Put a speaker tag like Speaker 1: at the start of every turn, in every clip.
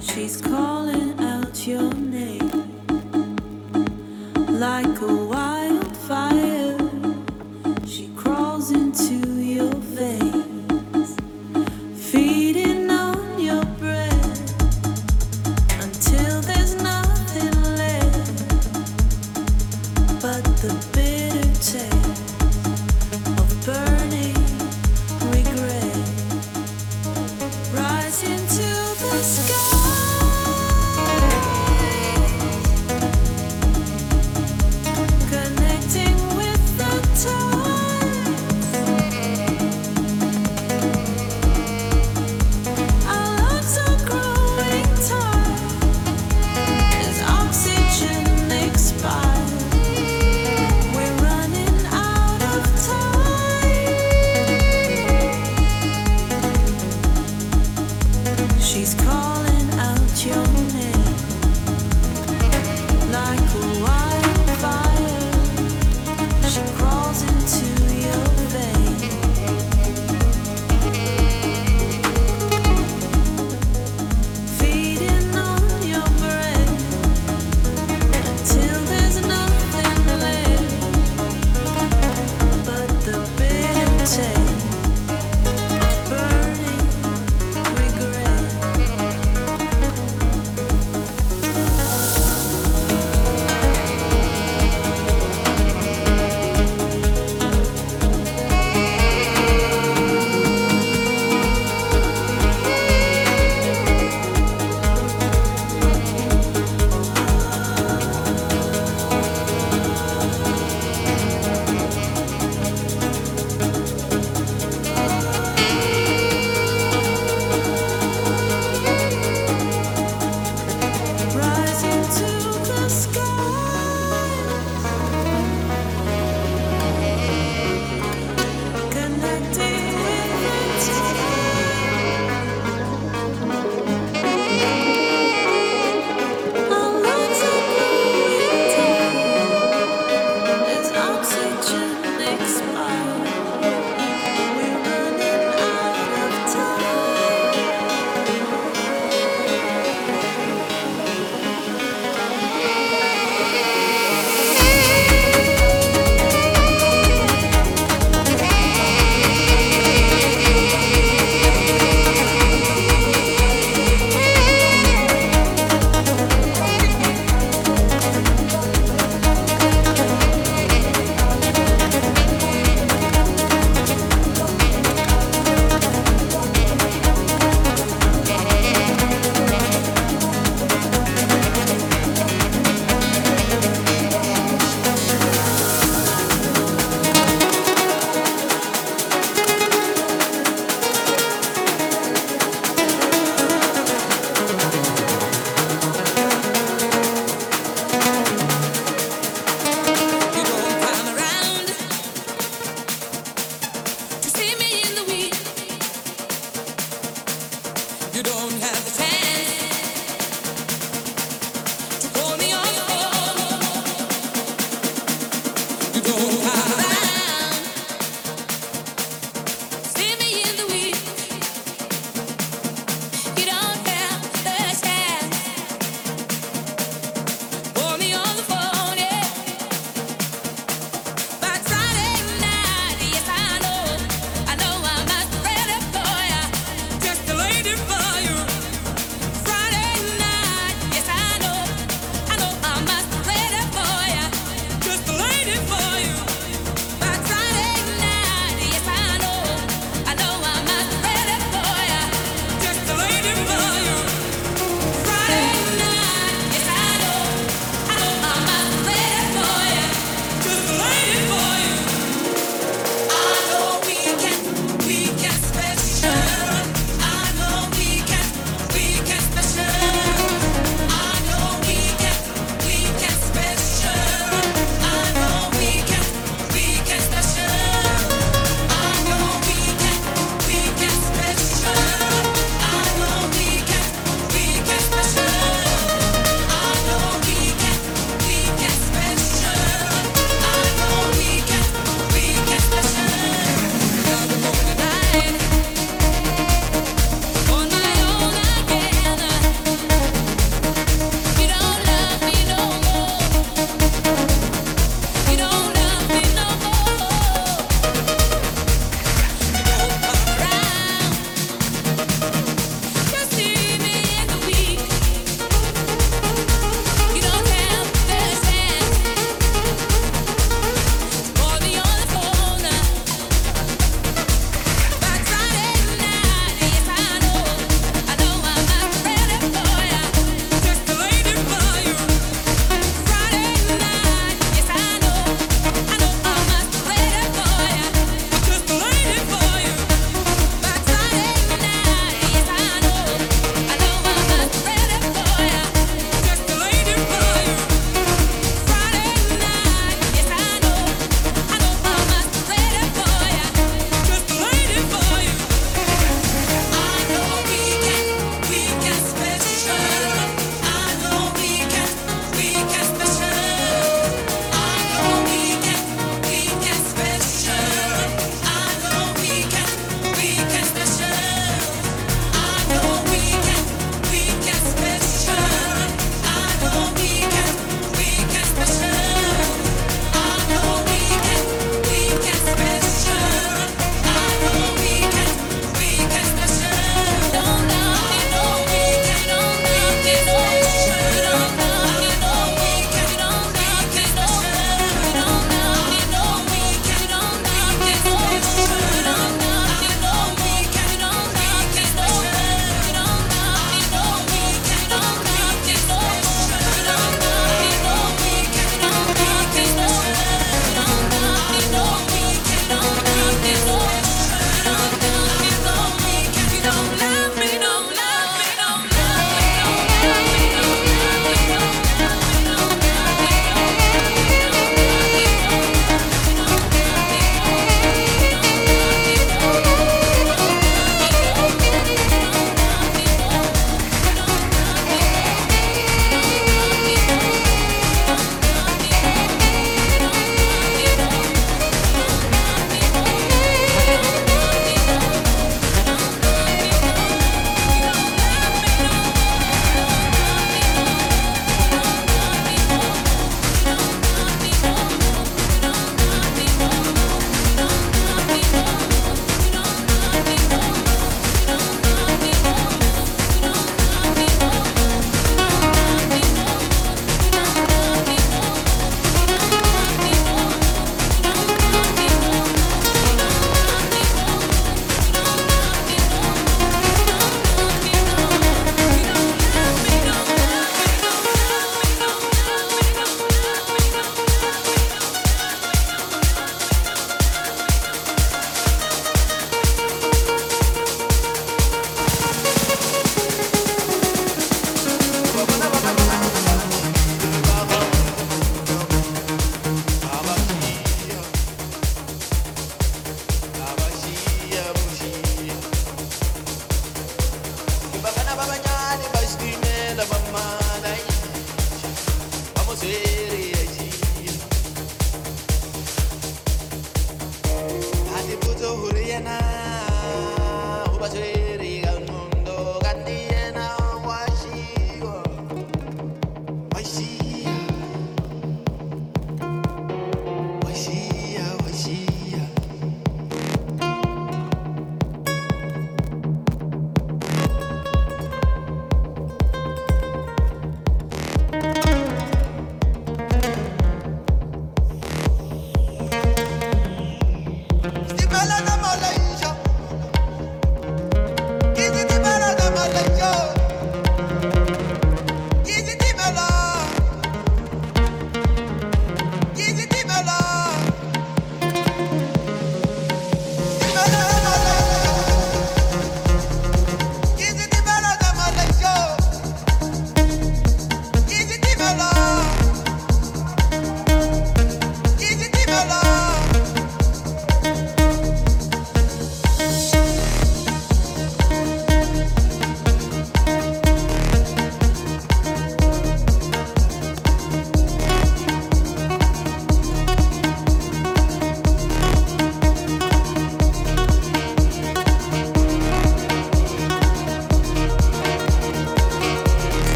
Speaker 1: She's calling out your name like a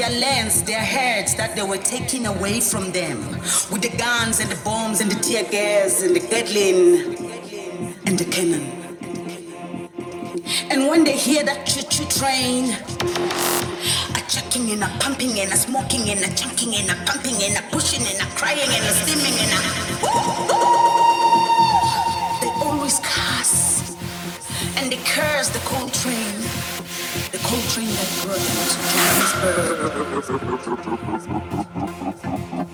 Speaker 2: their lands, their herds that they were taking away from them with the guns and the bombs and the tear gas and the Gatling and the cannon. And when they hear that choo-choo train, a chucking and a pumping and a smoking and a chunking and a pumping and a pushing and a crying and a steaming and a they always curse and they curse the coal train. Train that to Johannesburg.